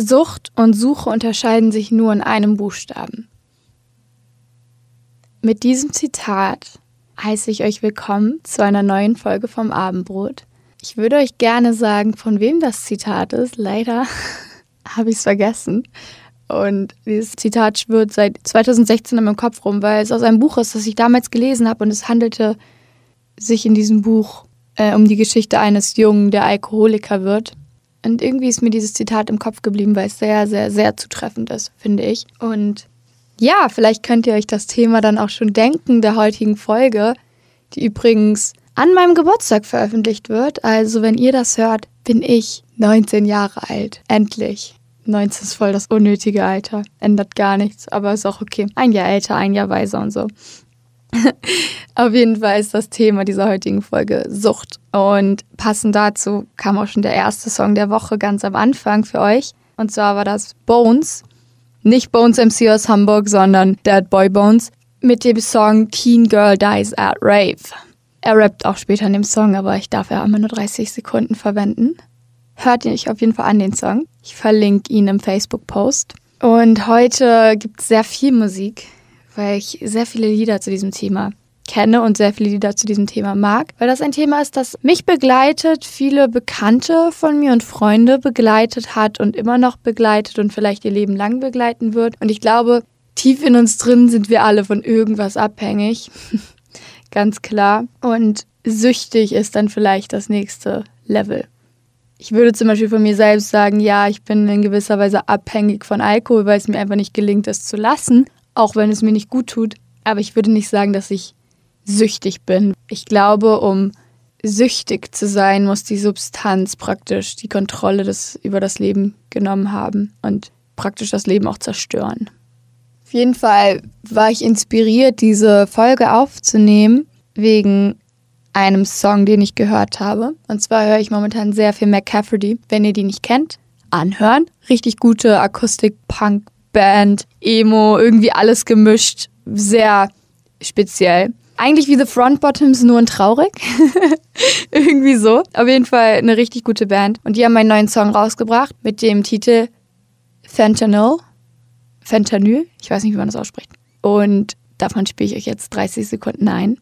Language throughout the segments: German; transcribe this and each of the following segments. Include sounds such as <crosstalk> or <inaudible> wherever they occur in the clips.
Sucht und Suche unterscheiden sich nur in einem Buchstaben. Mit diesem Zitat heiße ich euch willkommen zu einer neuen Folge vom Abendbrot. Ich würde euch gerne sagen, von wem das Zitat ist. Leider <laughs> habe ich es vergessen. Und dieses Zitat schwirrt seit 2016 in meinem Kopf rum, weil es aus einem Buch ist, das ich damals gelesen habe. Und es handelte sich in diesem Buch äh, um die Geschichte eines Jungen, der Alkoholiker wird. Und irgendwie ist mir dieses Zitat im Kopf geblieben, weil es sehr, sehr, sehr zutreffend ist, finde ich. Und ja, vielleicht könnt ihr euch das Thema dann auch schon denken der heutigen Folge, die übrigens an meinem Geburtstag veröffentlicht wird. Also wenn ihr das hört, bin ich 19 Jahre alt. Endlich. 19 ist voll das unnötige Alter. Ändert gar nichts, aber ist auch okay. Ein Jahr älter, ein Jahr weiser und so. <laughs> Auf jeden Fall ist das Thema dieser heutigen Folge Sucht. Und passend dazu kam auch schon der erste Song der Woche ganz am Anfang für euch. Und zwar war das Bones. Nicht Bones MC aus Hamburg, sondern Dead Boy Bones mit dem Song Teen Girl Dies at Rave. Er rappt auch später in dem Song, aber ich darf ja immer nur 30 Sekunden verwenden. Hört ihr euch auf jeden Fall an den Song. Ich verlinke ihn im Facebook-Post. Und heute gibt es sehr viel Musik, weil ich sehr viele Lieder zu diesem Thema kenne und sehr viele Lieder zu diesem Thema mag, weil das ein Thema ist, das mich begleitet, viele Bekannte von mir und Freunde begleitet hat und immer noch begleitet und vielleicht ihr Leben lang begleiten wird. Und ich glaube, tief in uns drin sind wir alle von irgendwas abhängig. <laughs> Ganz klar. Und süchtig ist dann vielleicht das nächste Level. Ich würde zum Beispiel von mir selbst sagen, ja, ich bin in gewisser Weise abhängig von Alkohol, weil es mir einfach nicht gelingt, es zu lassen, auch wenn es mir nicht gut tut. Aber ich würde nicht sagen, dass ich süchtig bin. Ich glaube, um süchtig zu sein, muss die Substanz praktisch die Kontrolle des, über das Leben genommen haben und praktisch das Leben auch zerstören. Auf jeden Fall war ich inspiriert, diese Folge aufzunehmen, wegen einem Song, den ich gehört habe. Und zwar höre ich momentan sehr viel McCafferty. Wenn ihr die nicht kennt, anhören. Richtig gute Akustik-Punk-Band, Emo, irgendwie alles gemischt. Sehr speziell. Eigentlich wie The Front Bottoms, nur und traurig. <laughs> irgendwie so. Auf jeden Fall eine richtig gute Band. Und die haben meinen neuen Song rausgebracht mit dem Titel Fentanyl. Fentanyl, ich weiß nicht, wie man das ausspricht. Und davon spiele ich euch jetzt 30 Sekunden ein.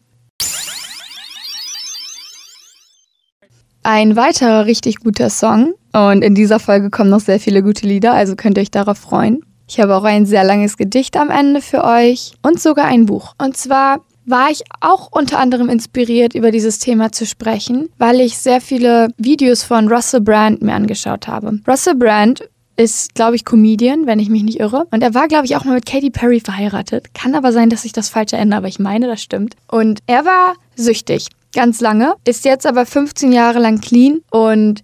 Ein weiterer richtig guter Song. Und in dieser Folge kommen noch sehr viele gute Lieder, also könnt ihr euch darauf freuen. Ich habe auch ein sehr langes Gedicht am Ende für euch und sogar ein Buch. Und zwar war ich auch unter anderem inspiriert, über dieses Thema zu sprechen, weil ich sehr viele Videos von Russell Brand mir angeschaut habe. Russell Brand ist, glaube ich, Comedian, wenn ich mich nicht irre. Und er war, glaube ich, auch mal mit Katy Perry verheiratet. Kann aber sein, dass ich das falsch erinnere, aber ich meine, das stimmt. Und er war süchtig ganz lange, ist jetzt aber 15 Jahre lang clean und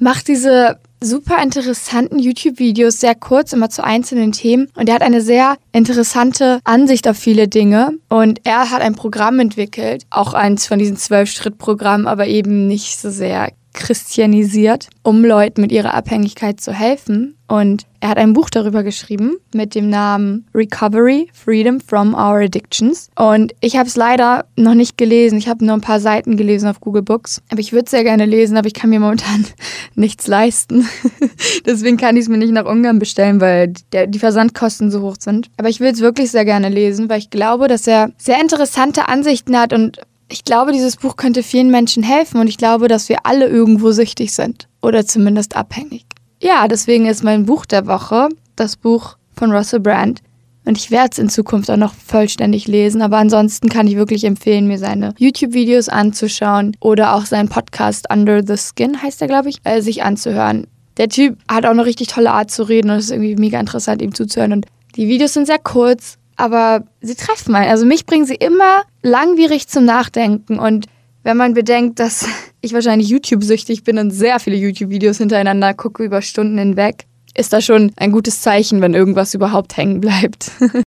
macht diese super interessanten YouTube-Videos, sehr kurz, immer zu einzelnen Themen. Und er hat eine sehr interessante Ansicht auf viele Dinge. Und er hat ein Programm entwickelt, auch eins von diesen Zwölf-Schritt-Programmen, aber eben nicht so sehr christianisiert, um Leuten mit ihrer Abhängigkeit zu helfen. Und er hat ein Buch darüber geschrieben mit dem Namen Recovery, Freedom from Our Addictions. Und ich habe es leider noch nicht gelesen. Ich habe nur ein paar Seiten gelesen auf Google Books. Aber ich würde es sehr gerne lesen, aber ich kann mir momentan <laughs> nichts leisten. <laughs> Deswegen kann ich es mir nicht nach Ungarn bestellen, weil die Versandkosten so hoch sind. Aber ich will es wirklich sehr gerne lesen, weil ich glaube, dass er sehr interessante Ansichten hat und ich glaube, dieses Buch könnte vielen Menschen helfen und ich glaube, dass wir alle irgendwo süchtig sind oder zumindest abhängig. Ja, deswegen ist mein Buch der Woche das Buch von Russell Brand. Und ich werde es in Zukunft auch noch vollständig lesen. Aber ansonsten kann ich wirklich empfehlen, mir seine YouTube-Videos anzuschauen oder auch seinen Podcast Under the Skin, heißt er, glaube ich, äh, sich anzuhören. Der Typ hat auch eine richtig tolle Art zu reden und es ist irgendwie mega interessant, ihm zuzuhören. Und die Videos sind sehr kurz, aber sie treffen einen. Also mich bringen sie immer langwierig zum Nachdenken. Und wenn man bedenkt, dass ich wahrscheinlich YouTube-süchtig bin und sehr viele YouTube-Videos hintereinander gucke über Stunden hinweg, ist das schon ein gutes Zeichen, wenn irgendwas überhaupt hängen bleibt. <laughs>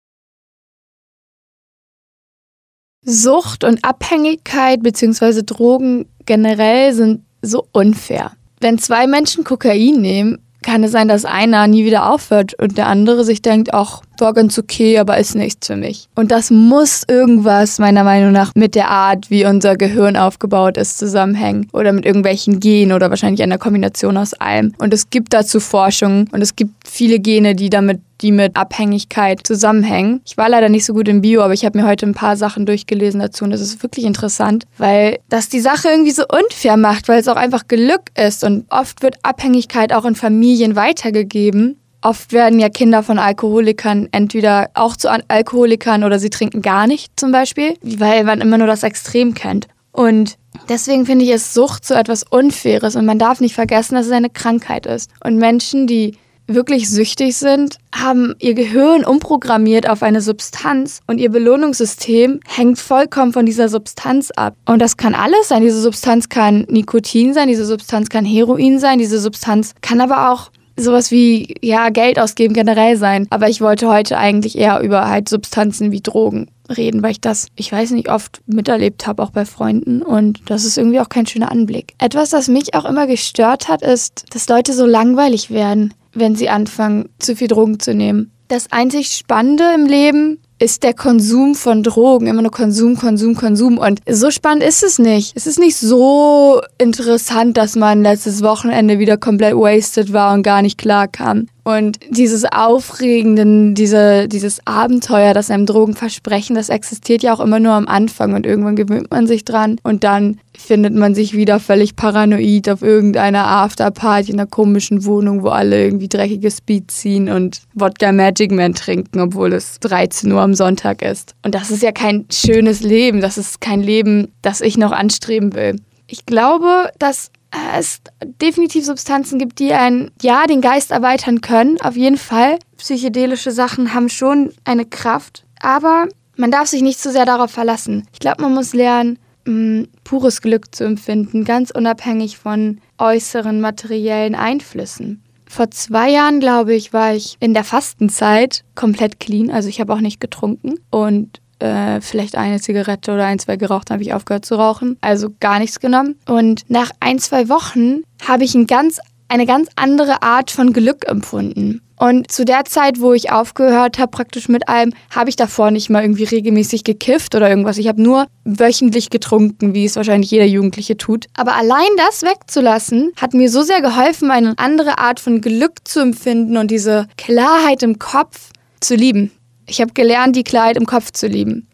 Sucht und Abhängigkeit bzw. Drogen generell sind so unfair. Wenn zwei Menschen Kokain nehmen, kann es sein, dass einer nie wieder aufhört und der andere sich denkt, ach, war ganz okay, aber ist nichts für mich. Und das muss irgendwas meiner Meinung nach mit der Art, wie unser Gehirn aufgebaut ist, zusammenhängen. Oder mit irgendwelchen Genen oder wahrscheinlich einer Kombination aus allem. Und es gibt dazu Forschung und es gibt viele Gene, die damit die mit Abhängigkeit zusammenhängen. Ich war leider nicht so gut im Bio, aber ich habe mir heute ein paar Sachen durchgelesen dazu und das ist wirklich interessant, weil das die Sache irgendwie so unfair macht, weil es auch einfach Glück ist und oft wird Abhängigkeit auch in Familien weitergegeben Oft werden ja Kinder von Alkoholikern entweder auch zu Alkoholikern oder sie trinken gar nicht zum Beispiel, weil man immer nur das Extrem kennt. Und deswegen finde ich es Sucht so etwas Unfaires und man darf nicht vergessen, dass es eine Krankheit ist. Und Menschen, die wirklich süchtig sind, haben ihr Gehirn umprogrammiert auf eine Substanz und ihr Belohnungssystem hängt vollkommen von dieser Substanz ab. Und das kann alles sein. Diese Substanz kann Nikotin sein, diese Substanz kann Heroin sein, diese Substanz kann aber auch sowas wie ja Geld ausgeben generell sein. Aber ich wollte heute eigentlich eher über halt Substanzen wie Drogen reden, weil ich das, ich weiß nicht, oft miterlebt habe, auch bei Freunden. Und das ist irgendwie auch kein schöner Anblick. Etwas, das mich auch immer gestört hat, ist, dass Leute so langweilig werden, wenn sie anfangen, zu viel Drogen zu nehmen. Das einzig Spannende im Leben ist der Konsum von Drogen immer nur Konsum, Konsum, Konsum. Und so spannend ist es nicht. Es ist nicht so interessant, dass man letztes Wochenende wieder komplett wasted war und gar nicht klar kam. Und dieses Aufregende, diese, dieses Abenteuer, das einem Drogen versprechen, das existiert ja auch immer nur am Anfang und irgendwann gewöhnt man sich dran und dann findet man sich wieder völlig paranoid auf irgendeiner Afterparty in einer komischen Wohnung, wo alle irgendwie dreckiges Speed ziehen und Wodka Magic Man trinken, obwohl es 13 Uhr am Sonntag ist. Und das ist ja kein schönes Leben, das ist kein Leben, das ich noch anstreben will. Ich glaube, dass es definitiv Substanzen gibt, die einen, ja, den Geist erweitern können, auf jeden Fall. Psychedelische Sachen haben schon eine Kraft, aber man darf sich nicht zu sehr darauf verlassen. Ich glaube, man muss lernen, mh, pures Glück zu empfinden, ganz unabhängig von äußeren materiellen Einflüssen. Vor zwei Jahren, glaube ich, war ich in der Fastenzeit komplett clean. Also ich habe auch nicht getrunken und äh, vielleicht eine Zigarette oder ein, zwei geraucht, habe ich aufgehört zu rauchen. Also gar nichts genommen. Und nach ein, zwei Wochen habe ich ein ganz, eine ganz andere Art von Glück empfunden. Und zu der Zeit, wo ich aufgehört habe, praktisch mit allem, habe ich davor nicht mal irgendwie regelmäßig gekifft oder irgendwas. Ich habe nur wöchentlich getrunken, wie es wahrscheinlich jeder Jugendliche tut. Aber allein das wegzulassen, hat mir so sehr geholfen, eine andere Art von Glück zu empfinden und diese Klarheit im Kopf zu lieben. Ich habe gelernt, die Klarheit im Kopf zu lieben.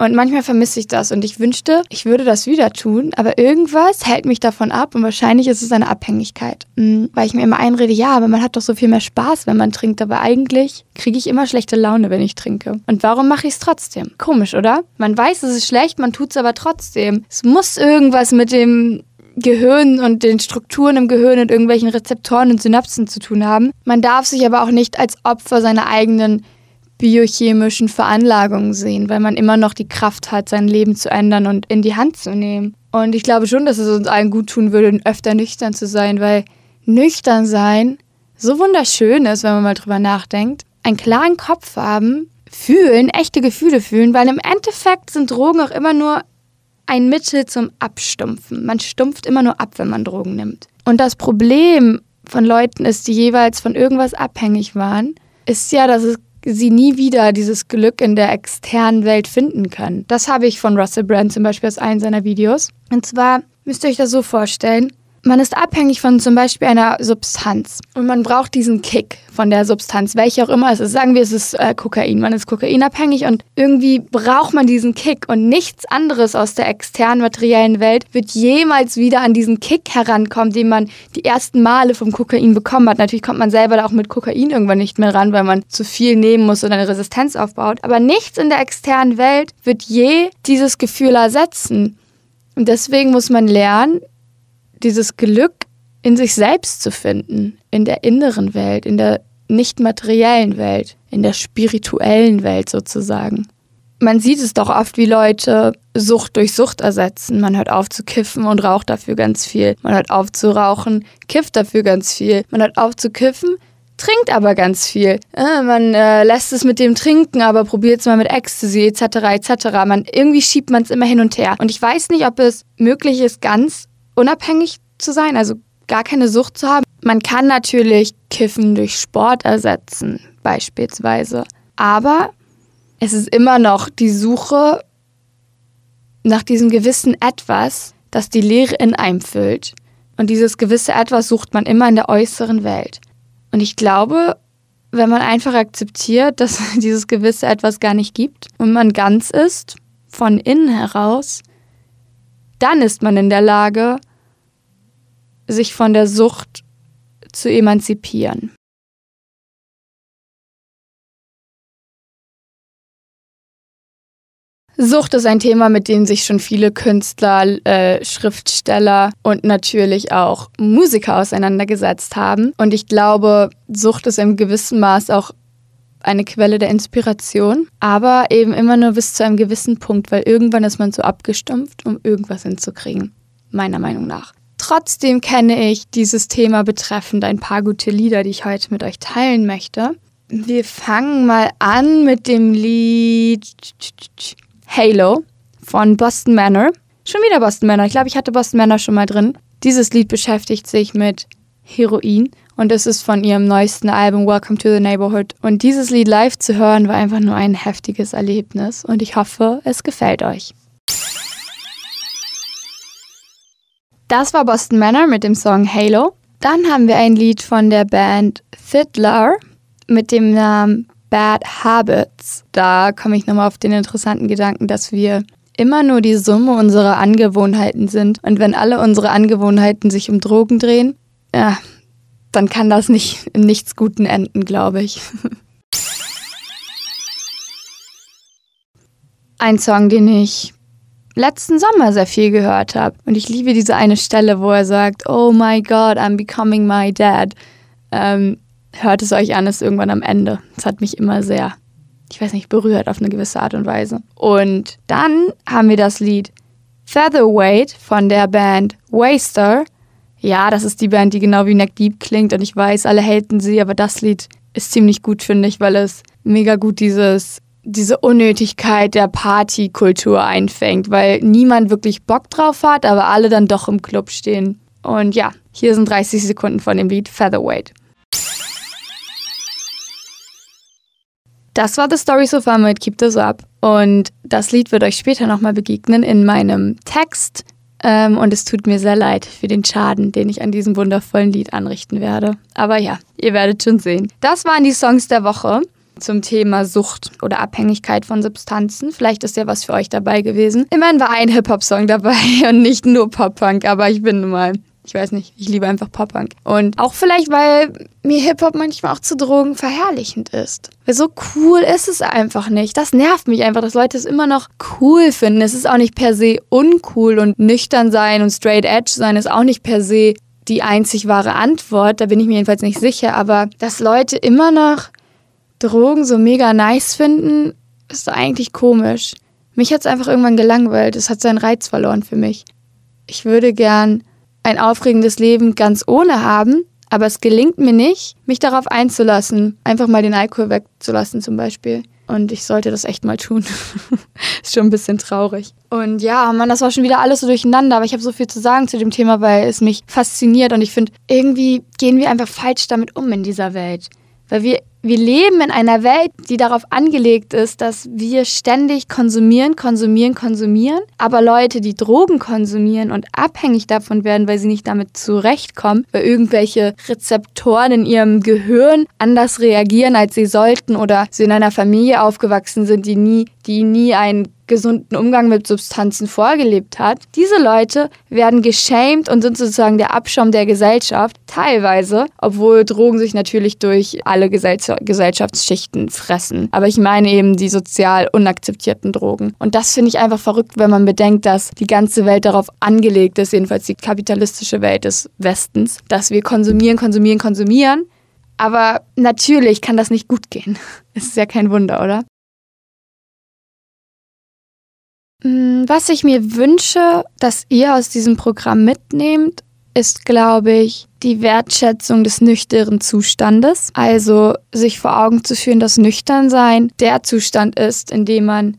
Und manchmal vermisse ich das und ich wünschte, ich würde das wieder tun, aber irgendwas hält mich davon ab und wahrscheinlich ist es eine Abhängigkeit. Mhm, weil ich mir immer einrede, ja, aber man hat doch so viel mehr Spaß, wenn man trinkt, aber eigentlich kriege ich immer schlechte Laune, wenn ich trinke. Und warum mache ich es trotzdem? Komisch, oder? Man weiß, es ist schlecht, man tut es aber trotzdem. Es muss irgendwas mit dem Gehirn und den Strukturen im Gehirn und irgendwelchen Rezeptoren und Synapsen zu tun haben. Man darf sich aber auch nicht als Opfer seiner eigenen biochemischen Veranlagungen sehen, weil man immer noch die Kraft hat, sein Leben zu ändern und in die Hand zu nehmen. Und ich glaube schon, dass es uns allen gut tun würde, öfter nüchtern zu sein, weil nüchtern sein so wunderschön ist, wenn man mal drüber nachdenkt. Einen klaren Kopf haben, fühlen, echte Gefühle fühlen, weil im Endeffekt sind Drogen auch immer nur ein Mittel zum Abstumpfen. Man stumpft immer nur ab, wenn man Drogen nimmt. Und das Problem von Leuten ist, die jeweils von irgendwas abhängig waren, ist ja, dass es sie nie wieder dieses Glück in der externen Welt finden können. Das habe ich von Russell Brand zum Beispiel aus einem seiner Videos. Und zwar müsst ihr euch das so vorstellen. Man ist abhängig von zum Beispiel einer Substanz und man braucht diesen Kick von der Substanz, welche auch immer es ist. Sagen wir, es ist äh, Kokain. Man ist kokainabhängig und irgendwie braucht man diesen Kick und nichts anderes aus der externen materiellen Welt wird jemals wieder an diesen Kick herankommen, den man die ersten Male vom Kokain bekommen hat. Natürlich kommt man selber auch mit Kokain irgendwann nicht mehr ran, weil man zu viel nehmen muss und eine Resistenz aufbaut. Aber nichts in der externen Welt wird je dieses Gefühl ersetzen. Und deswegen muss man lernen, dieses Glück in sich selbst zu finden, in der inneren Welt, in der nicht materiellen Welt, in der spirituellen Welt sozusagen. Man sieht es doch oft, wie Leute Sucht durch Sucht ersetzen. Man hört auf zu kiffen und raucht dafür ganz viel. Man hört auf zu rauchen, kifft dafür ganz viel. Man hört auf zu kiffen, trinkt aber ganz viel. Äh, man äh, lässt es mit dem Trinken, aber probiert es mal mit Ecstasy etc. etc. Man irgendwie schiebt man es immer hin und her. Und ich weiß nicht, ob es möglich ist, ganz unabhängig zu sein, also gar keine Sucht zu haben. Man kann natürlich Kiffen durch Sport ersetzen, beispielsweise. Aber es ist immer noch die Suche nach diesem gewissen Etwas, das die Leere in einem füllt. Und dieses gewisse Etwas sucht man immer in der äußeren Welt. Und ich glaube, wenn man einfach akzeptiert, dass <laughs> dieses gewisse Etwas gar nicht gibt und man ganz ist, von innen heraus, dann ist man in der Lage, sich von der Sucht zu emanzipieren. Sucht ist ein Thema, mit dem sich schon viele Künstler, äh, Schriftsteller und natürlich auch Musiker auseinandergesetzt haben. Und ich glaube, Sucht ist im gewissen Maß auch eine Quelle der Inspiration, aber eben immer nur bis zu einem gewissen Punkt, weil irgendwann ist man so abgestumpft, um irgendwas hinzukriegen, meiner Meinung nach. Trotzdem kenne ich dieses Thema betreffend ein paar gute Lieder, die ich heute mit euch teilen möchte. Wir fangen mal an mit dem Lied Halo von Boston Manor. Schon wieder Boston Manor. Ich glaube, ich hatte Boston Manor schon mal drin. Dieses Lied beschäftigt sich mit Heroin und es ist von ihrem neuesten Album Welcome to the Neighborhood. Und dieses Lied live zu hören war einfach nur ein heftiges Erlebnis und ich hoffe, es gefällt euch. Das war Boston Manor mit dem Song Halo. Dann haben wir ein Lied von der Band Fiddler mit dem Namen Bad Habits. Da komme ich nochmal auf den interessanten Gedanken, dass wir immer nur die Summe unserer Angewohnheiten sind. Und wenn alle unsere Angewohnheiten sich um Drogen drehen, ja, dann kann das nicht in nichts Guten enden, glaube ich. <laughs> Ein Song, den ich letzten Sommer sehr viel gehört habe. Und ich liebe diese eine Stelle, wo er sagt, Oh my God, I'm becoming my dad. Ähm, hört es euch an, ist irgendwann am Ende. Das hat mich immer sehr, ich weiß nicht, berührt auf eine gewisse Art und Weise. Und dann haben wir das Lied Featherweight von der Band Waster. Ja, das ist die Band, die genau wie Neck Deep klingt und ich weiß, alle haten sie, aber das Lied ist ziemlich gut, finde ich, weil es mega gut dieses diese Unnötigkeit der Partykultur einfängt, weil niemand wirklich Bock drauf hat, aber alle dann doch im Club stehen. Und ja, hier sind 30 Sekunden von dem Lied Featherweight. Das war The Story So Far mit Keep This Up. Und das Lied wird euch später nochmal begegnen in meinem Text. Ähm, und es tut mir sehr leid für den Schaden, den ich an diesem wundervollen Lied anrichten werde. Aber ja, ihr werdet schon sehen. Das waren die Songs der Woche zum Thema Sucht oder Abhängigkeit von Substanzen. Vielleicht ist ja was für euch dabei gewesen. Immerhin war ein Hip-Hop-Song dabei <laughs> und nicht nur Pop-Punk, aber ich bin nun mal ich weiß nicht, ich liebe einfach Pop-Punk. Und auch vielleicht, weil mir Hip-Hop manchmal auch zu Drogen verherrlichend ist. Weil so cool ist es einfach nicht. Das nervt mich einfach, dass Leute es immer noch cool finden. Es ist auch nicht per se uncool und nüchtern sein und straight edge sein ist auch nicht per se die einzig wahre Antwort. Da bin ich mir jedenfalls nicht sicher. Aber dass Leute immer noch Drogen so mega nice finden, ist eigentlich komisch. Mich hat es einfach irgendwann gelangweilt. Es hat seinen Reiz verloren für mich. Ich würde gern ein aufregendes Leben ganz ohne haben, aber es gelingt mir nicht, mich darauf einzulassen, einfach mal den Alkohol wegzulassen zum Beispiel. Und ich sollte das echt mal tun. <laughs> ist schon ein bisschen traurig. Und ja, man, das war schon wieder alles so durcheinander, aber ich habe so viel zu sagen zu dem Thema, weil es mich fasziniert und ich finde, irgendwie gehen wir einfach falsch damit um in dieser Welt. Weil wir wir leben in einer Welt, die darauf angelegt ist, dass wir ständig konsumieren, konsumieren, konsumieren. Aber Leute, die Drogen konsumieren und abhängig davon werden, weil sie nicht damit zurechtkommen, weil irgendwelche Rezeptoren in ihrem Gehirn anders reagieren, als sie sollten oder sie in einer Familie aufgewachsen sind, die nie, die nie ein gesunden Umgang mit Substanzen vorgelebt hat. Diese Leute werden geschämt und sind sozusagen der Abschaum der Gesellschaft, teilweise, obwohl Drogen sich natürlich durch alle Gesell Gesellschaftsschichten fressen. Aber ich meine eben die sozial unakzeptierten Drogen. Und das finde ich einfach verrückt, wenn man bedenkt, dass die ganze Welt darauf angelegt ist, jedenfalls die kapitalistische Welt des Westens, dass wir konsumieren, konsumieren, konsumieren. Aber natürlich kann das nicht gut gehen. <laughs> Es ist ja kein Wunder, oder? Was ich mir wünsche, dass ihr aus diesem Programm mitnehmt, ist, glaube ich, die Wertschätzung des nüchternen Zustandes. Also sich vor Augen zu führen, dass Nüchternsein der Zustand ist, in dem man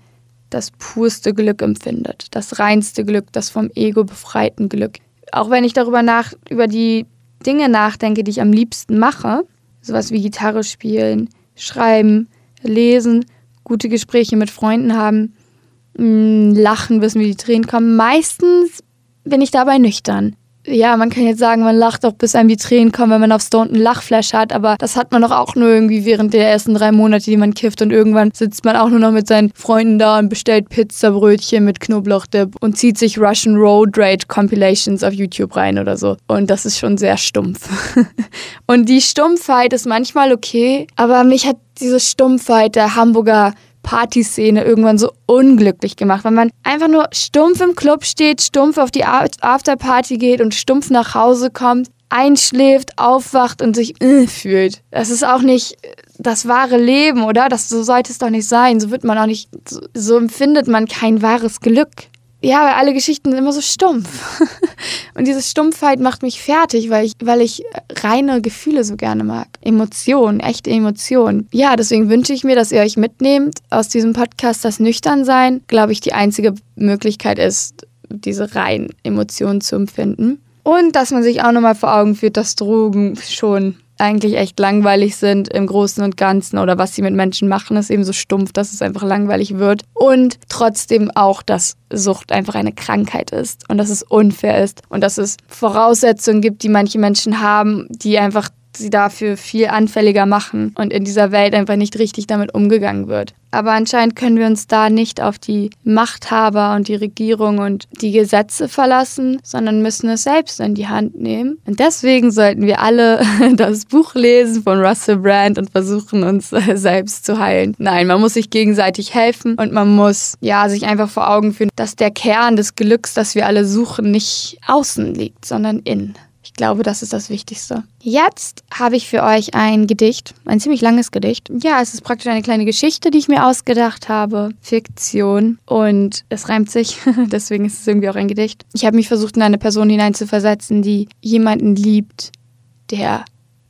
das purste Glück empfindet, das reinste Glück, das vom Ego befreiten Glück. Auch wenn ich darüber nach, über die Dinge nachdenke, die ich am liebsten mache, sowas wie Gitarre spielen, schreiben, lesen, gute Gespräche mit Freunden haben, mm, lachen, wissen, wie die Tränen kommen. Meistens bin ich dabei nüchtern ja, man kann jetzt sagen, man lacht auch bis einem die Tränen kommen, wenn man auf Stone einen Lachflash hat, aber das hat man doch auch nur irgendwie während der ersten drei Monate, die man kifft und irgendwann sitzt man auch nur noch mit seinen Freunden da und bestellt Pizzabrötchen mit Knoblauchdip und zieht sich Russian Road Rage Compilations auf YouTube rein oder so. Und das ist schon sehr stumpf. <laughs> und die Stumpfheit ist manchmal okay, aber mich hat diese Stumpfheit der Hamburger Partyszene irgendwann so unglücklich gemacht, weil man einfach nur stumpf im Club steht, stumpf auf die Afterparty geht und stumpf nach Hause kommt, einschläft, aufwacht und sich äh, fühlt. Das ist auch nicht das wahre Leben, oder? Das so sollte es doch nicht sein. So wird man auch nicht, so, so empfindet man kein wahres Glück ja, weil alle Geschichten sind immer so stumpf. <laughs> Und diese Stumpfheit macht mich fertig, weil ich, weil ich reine Gefühle so gerne mag. Emotionen, echte Emotionen. Ja, deswegen wünsche ich mir, dass ihr euch mitnehmt aus diesem Podcast, dass Nüchternsein, glaube ich, die einzige Möglichkeit ist, diese reinen Emotionen zu empfinden. Und dass man sich auch nochmal vor Augen führt, dass Drogen schon eigentlich echt langweilig sind im Großen und Ganzen oder was sie mit Menschen machen, ist eben so stumpf, dass es einfach langweilig wird. Und trotzdem auch, dass Sucht einfach eine Krankheit ist und dass es unfair ist und dass es Voraussetzungen gibt, die manche Menschen haben, die einfach sie dafür viel anfälliger machen und in dieser Welt einfach nicht richtig damit umgegangen wird. Aber anscheinend können wir uns da nicht auf die Machthaber und die Regierung und die Gesetze verlassen, sondern müssen es selbst in die Hand nehmen. Und deswegen sollten wir alle <laughs> das Buch lesen von Russell Brand und versuchen, uns <laughs> selbst zu heilen. Nein, man muss sich gegenseitig helfen und man muss ja sich einfach vor Augen führen, dass der Kern des Glücks, das wir alle suchen, nicht außen liegt, sondern innen. Ich glaube, das ist das Wichtigste. Jetzt habe ich für euch ein Gedicht, ein ziemlich langes Gedicht. Ja, es ist praktisch eine kleine Geschichte, die ich mir ausgedacht habe. Fiktion. Und es reimt sich, <laughs> deswegen ist es irgendwie auch ein Gedicht. Ich habe mich versucht, in eine Person hineinzuversetzen, die jemanden liebt, der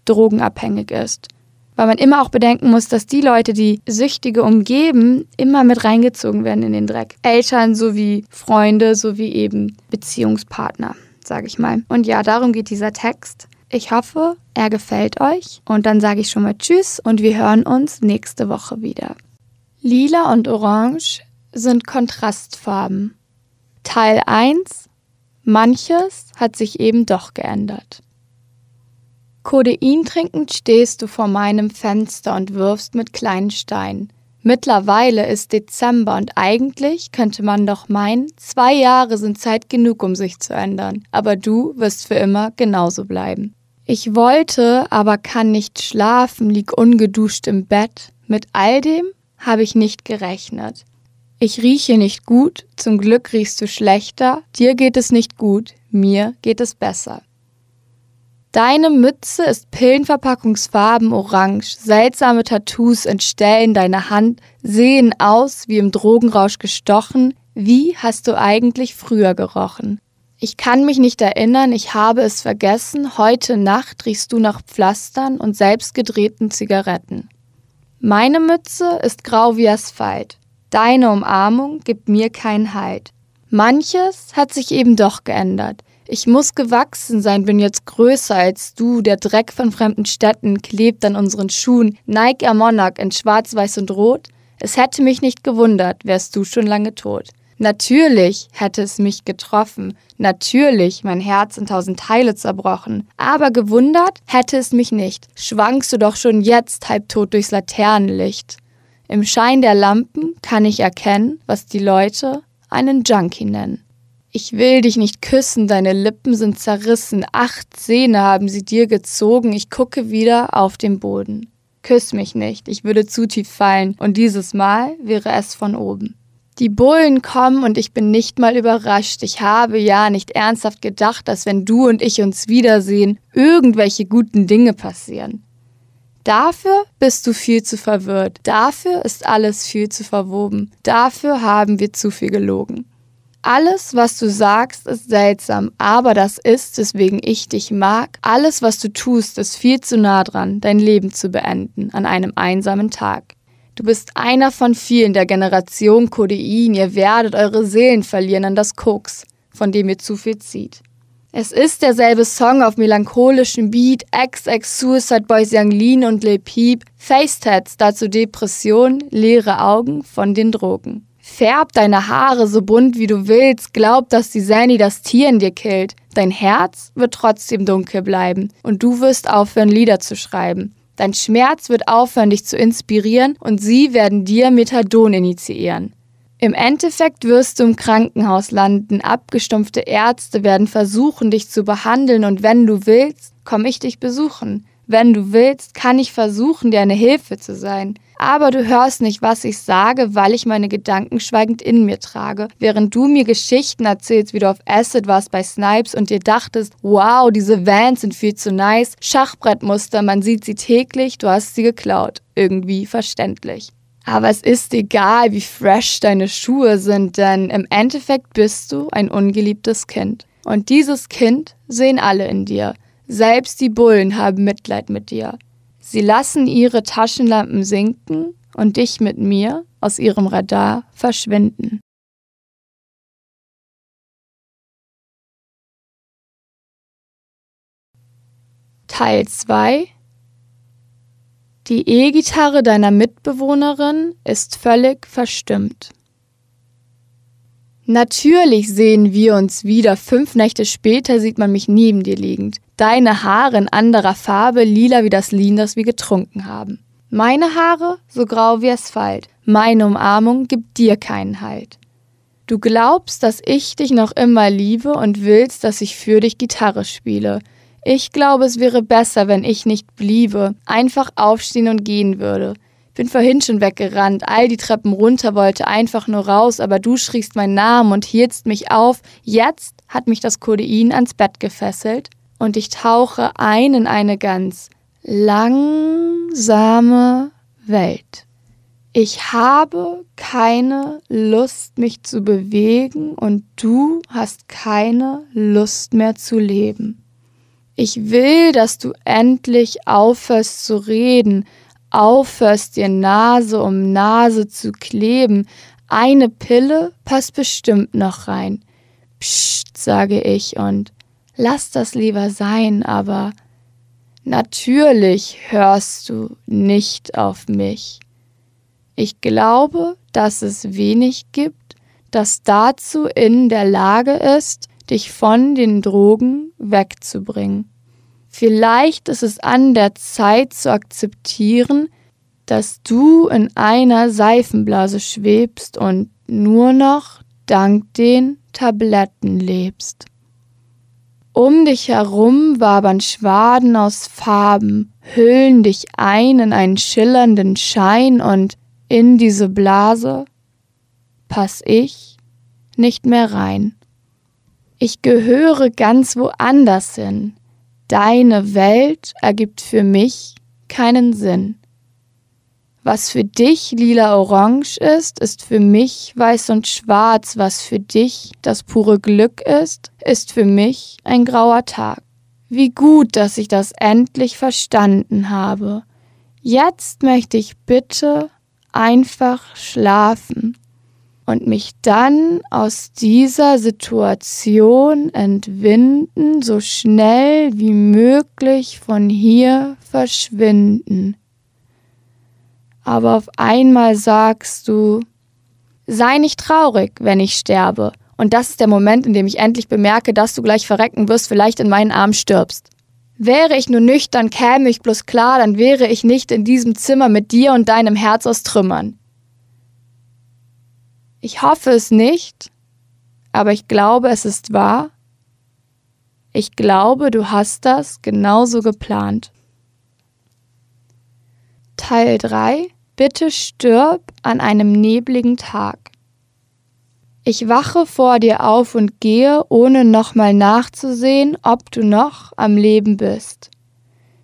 drogenabhängig ist. Weil man immer auch bedenken muss, dass die Leute, die Süchtige umgeben, immer mit reingezogen werden in den Dreck. Eltern sowie Freunde sowie eben Beziehungspartner sage ich mal. Und ja, darum geht dieser Text. Ich hoffe, er gefällt euch. Und dann sage ich schon mal Tschüss und wir hören uns nächste Woche wieder. Lila und Orange sind Kontrastfarben. Teil 1. Manches hat sich eben doch geändert. Codein trinkend stehst du vor meinem Fenster und wirfst mit kleinen Steinen. Mittlerweile ist Dezember und eigentlich könnte man doch meinen, zwei Jahre sind Zeit genug, um sich zu ändern. Aber du wirst für immer genauso bleiben. Ich wollte, aber kann nicht schlafen, lieg ungeduscht im Bett. Mit all dem habe ich nicht gerechnet. Ich rieche nicht gut, zum Glück riechst du schlechter, dir geht es nicht gut, mir geht es besser. Deine Mütze ist Pillenverpackungsfarben orange. Seltsame Tattoos entstellen deine Hand, sehen aus wie im Drogenrausch gestochen. Wie hast du eigentlich früher gerochen? Ich kann mich nicht erinnern, ich habe es vergessen. Heute Nacht riechst du nach Pflastern und selbstgedrehten Zigaretten. Meine Mütze ist grau wie Asphalt. Deine Umarmung gibt mir keinen Halt. Manches hat sich eben doch geändert. Ich muss gewachsen sein, bin jetzt größer als du. Der Dreck von fremden Städten klebt an unseren Schuhen. Nike Monarch in schwarz, weiß und rot. Es hätte mich nicht gewundert, wärst du schon lange tot. Natürlich hätte es mich getroffen, natürlich mein Herz in tausend Teile zerbrochen, aber gewundert hätte es mich nicht. Schwankst du doch schon jetzt halbtot durchs Laternenlicht. Im Schein der Lampen kann ich erkennen, was die Leute einen Junkie nennen. Ich will dich nicht küssen, deine Lippen sind zerrissen, acht Zähne haben sie dir gezogen, ich gucke wieder auf den Boden. Küss mich nicht, ich würde zu tief fallen, und dieses Mal wäre es von oben. Die Bullen kommen und ich bin nicht mal überrascht. Ich habe ja nicht ernsthaft gedacht, dass wenn du und ich uns wiedersehen, irgendwelche guten Dinge passieren. Dafür bist du viel zu verwirrt. Dafür ist alles viel zu verwoben. Dafür haben wir zu viel gelogen. Alles, was du sagst, ist seltsam, aber das ist, weswegen ich dich mag. Alles, was du tust, ist viel zu nah dran, dein Leben zu beenden an einem einsamen Tag. Du bist einer von vielen der Generation Codein. Ihr werdet eure Seelen verlieren an das Koks, von dem ihr zu viel zieht. Es ist derselbe Song auf melancholischem Beat, XX, Suicide Boys Young Lean und Lil Peep, Facetats, dazu Depression, leere Augen von den Drogen. Färb deine Haare so bunt wie du willst, glaub, dass die Sandy das Tier in dir killt. Dein Herz wird trotzdem dunkel bleiben und du wirst aufhören, Lieder zu schreiben. Dein Schmerz wird aufhören, dich zu inspirieren und sie werden dir Methadon initiieren. Im Endeffekt wirst du im Krankenhaus landen, abgestumpfte Ärzte werden versuchen, dich zu behandeln und wenn du willst, komme ich dich besuchen. Wenn du willst, kann ich versuchen, dir eine Hilfe zu sein. Aber du hörst nicht, was ich sage, weil ich meine Gedanken schweigend in mir trage. Während du mir Geschichten erzählst, wie du auf Acid warst bei Snipes und dir dachtest, wow, diese Vans sind viel zu nice. Schachbrettmuster, man sieht sie täglich, du hast sie geklaut. Irgendwie verständlich. Aber es ist egal, wie fresh deine Schuhe sind, denn im Endeffekt bist du ein ungeliebtes Kind. Und dieses Kind sehen alle in dir. Selbst die Bullen haben Mitleid mit dir. Sie lassen ihre Taschenlampen sinken und dich mit mir aus ihrem Radar verschwinden. Teil 2 die E-Gitarre deiner Mitbewohnerin ist völlig verstimmt. Natürlich sehen wir uns wieder. Fünf Nächte später sieht man mich neben dir liegend. Deine Haare in anderer Farbe, lila wie das Lin, das wir getrunken haben. Meine Haare so grau wie Asphalt. Meine Umarmung gibt dir keinen Halt. Du glaubst, dass ich dich noch immer liebe und willst, dass ich für dich Gitarre spiele. Ich glaube, es wäre besser, wenn ich nicht bliebe, einfach aufstehen und gehen würde. Bin vorhin schon weggerannt, all die Treppen runter, wollte einfach nur raus, aber du schriest meinen Namen und hieltst mich auf. Jetzt hat mich das Codein ans Bett gefesselt und ich tauche ein in eine ganz langsame Welt. Ich habe keine Lust, mich zu bewegen und du hast keine Lust mehr zu leben. Ich will, dass du endlich aufhörst zu reden, aufhörst dir Nase um Nase zu kleben. Eine Pille passt bestimmt noch rein. Psst, sage ich und lass das lieber sein, aber natürlich hörst du nicht auf mich. Ich glaube, dass es wenig gibt, das dazu in der Lage ist, dich von den Drogen wegzubringen. Vielleicht ist es an der Zeit zu akzeptieren, dass du in einer Seifenblase schwebst und nur noch dank den Tabletten lebst. Um dich herum wabern Schwaden aus Farben, hüllen dich ein in einen schillernden Schein und in diese Blase pass ich nicht mehr rein. Ich gehöre ganz woanders hin. Deine Welt ergibt für mich keinen Sinn. Was für dich lila-orange ist, ist für mich weiß und schwarz. Was für dich das pure Glück ist, ist für mich ein grauer Tag. Wie gut, dass ich das endlich verstanden habe. Jetzt möchte ich bitte einfach schlafen und mich dann aus dieser Situation entwinden, so schnell wie möglich von hier verschwinden. Aber auf einmal sagst du, sei nicht traurig, wenn ich sterbe. Und das ist der Moment, in dem ich endlich bemerke, dass du gleich verrecken wirst, vielleicht in meinen Armen stirbst. Wäre ich nur nüchtern, käme ich bloß klar, dann wäre ich nicht in diesem Zimmer mit dir und deinem Herz aus Trümmern. Ich hoffe es nicht, aber ich glaube, es ist wahr. Ich glaube, du hast das genauso geplant. Teil 3 Bitte stirb an einem nebligen Tag. Ich wache vor dir auf und gehe, ohne nochmal nachzusehen, ob du noch am Leben bist.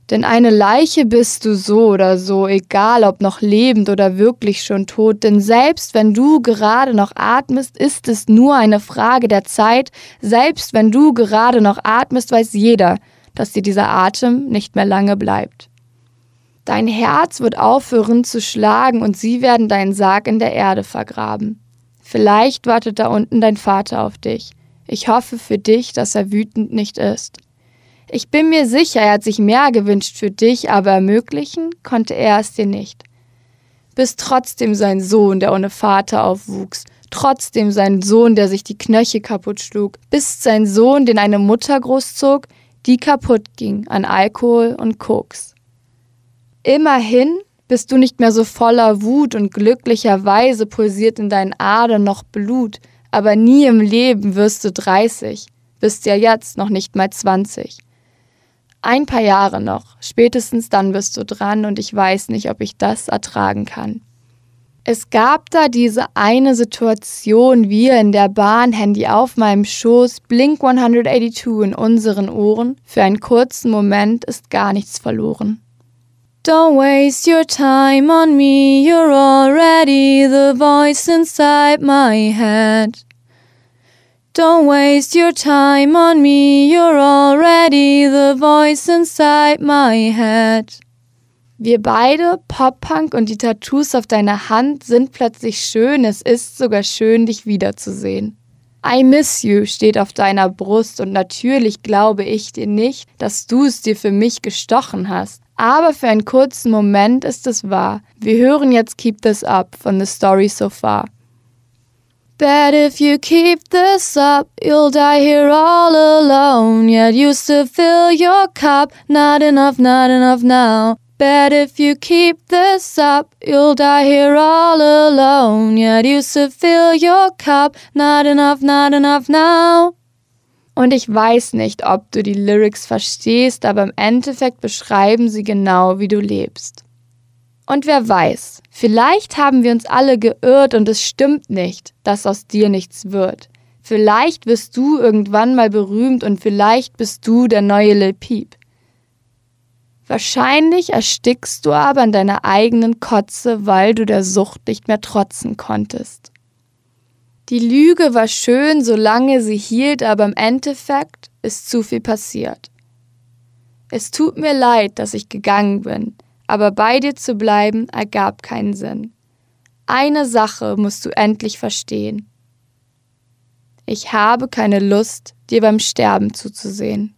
Denn eine Leiche bist du so oder so, egal ob noch lebend oder wirklich schon tot, denn selbst wenn du gerade noch atmest, ist es nur eine Frage der Zeit, selbst wenn du gerade noch atmest, weiß jeder, dass dir dieser Atem nicht mehr lange bleibt. Dein Herz wird aufhören zu schlagen und sie werden deinen Sarg in der Erde vergraben. Vielleicht wartet da unten dein Vater auf dich. Ich hoffe für dich, dass er wütend nicht ist. Ich bin mir sicher, er hat sich mehr gewünscht für dich, aber ermöglichen konnte er es dir nicht. Bist trotzdem sein Sohn, der ohne Vater aufwuchs, trotzdem sein Sohn, der sich die Knöchel kaputt schlug, bist sein Sohn, den eine Mutter großzog, die kaputt ging an Alkohol und Koks. Immerhin bist du nicht mehr so voller Wut und glücklicherweise pulsiert in deinen Adern noch Blut, aber nie im Leben wirst du 30, bist ja jetzt noch nicht mal 20. Ein paar Jahre noch, spätestens dann bist du dran und ich weiß nicht, ob ich das ertragen kann. Es gab da diese eine Situation, wir in der Bahn, Handy auf meinem Schoß, Blink 182 in unseren Ohren. Für einen kurzen Moment ist gar nichts verloren. Don't waste your time on me, you're already the voice inside my head. Don't waste your time on me, you're already the voice inside my head. Wir beide, Pop-Punk und die Tattoos auf deiner Hand sind plötzlich schön, es ist sogar schön, dich wiederzusehen. I miss you steht auf deiner Brust und natürlich glaube ich dir nicht, dass du es dir für mich gestochen hast. Aber für einen kurzen Moment ist es wahr. Wir hören jetzt Keep This Up von The Story So Far. Bet if you keep this up, you'll die here all alone. Yet you still fill your cup, not enough, not enough now. Bet if you keep this up, you'll die here all alone. Yet you still fill your cup, not enough, not enough now. Und ich weiß nicht, ob du die Lyrics verstehst, aber im Endeffekt beschreiben sie genau, wie du lebst. Und wer weiß, vielleicht haben wir uns alle geirrt und es stimmt nicht, dass aus dir nichts wird. Vielleicht wirst du irgendwann mal berühmt und vielleicht bist du der neue Lil Peep. Wahrscheinlich erstickst du aber in deiner eigenen Kotze, weil du der Sucht nicht mehr trotzen konntest. Die Lüge war schön, solange sie hielt, aber im Endeffekt ist zu viel passiert. Es tut mir leid, dass ich gegangen bin, aber bei dir zu bleiben ergab keinen Sinn. Eine Sache musst du endlich verstehen. Ich habe keine Lust, dir beim Sterben zuzusehen.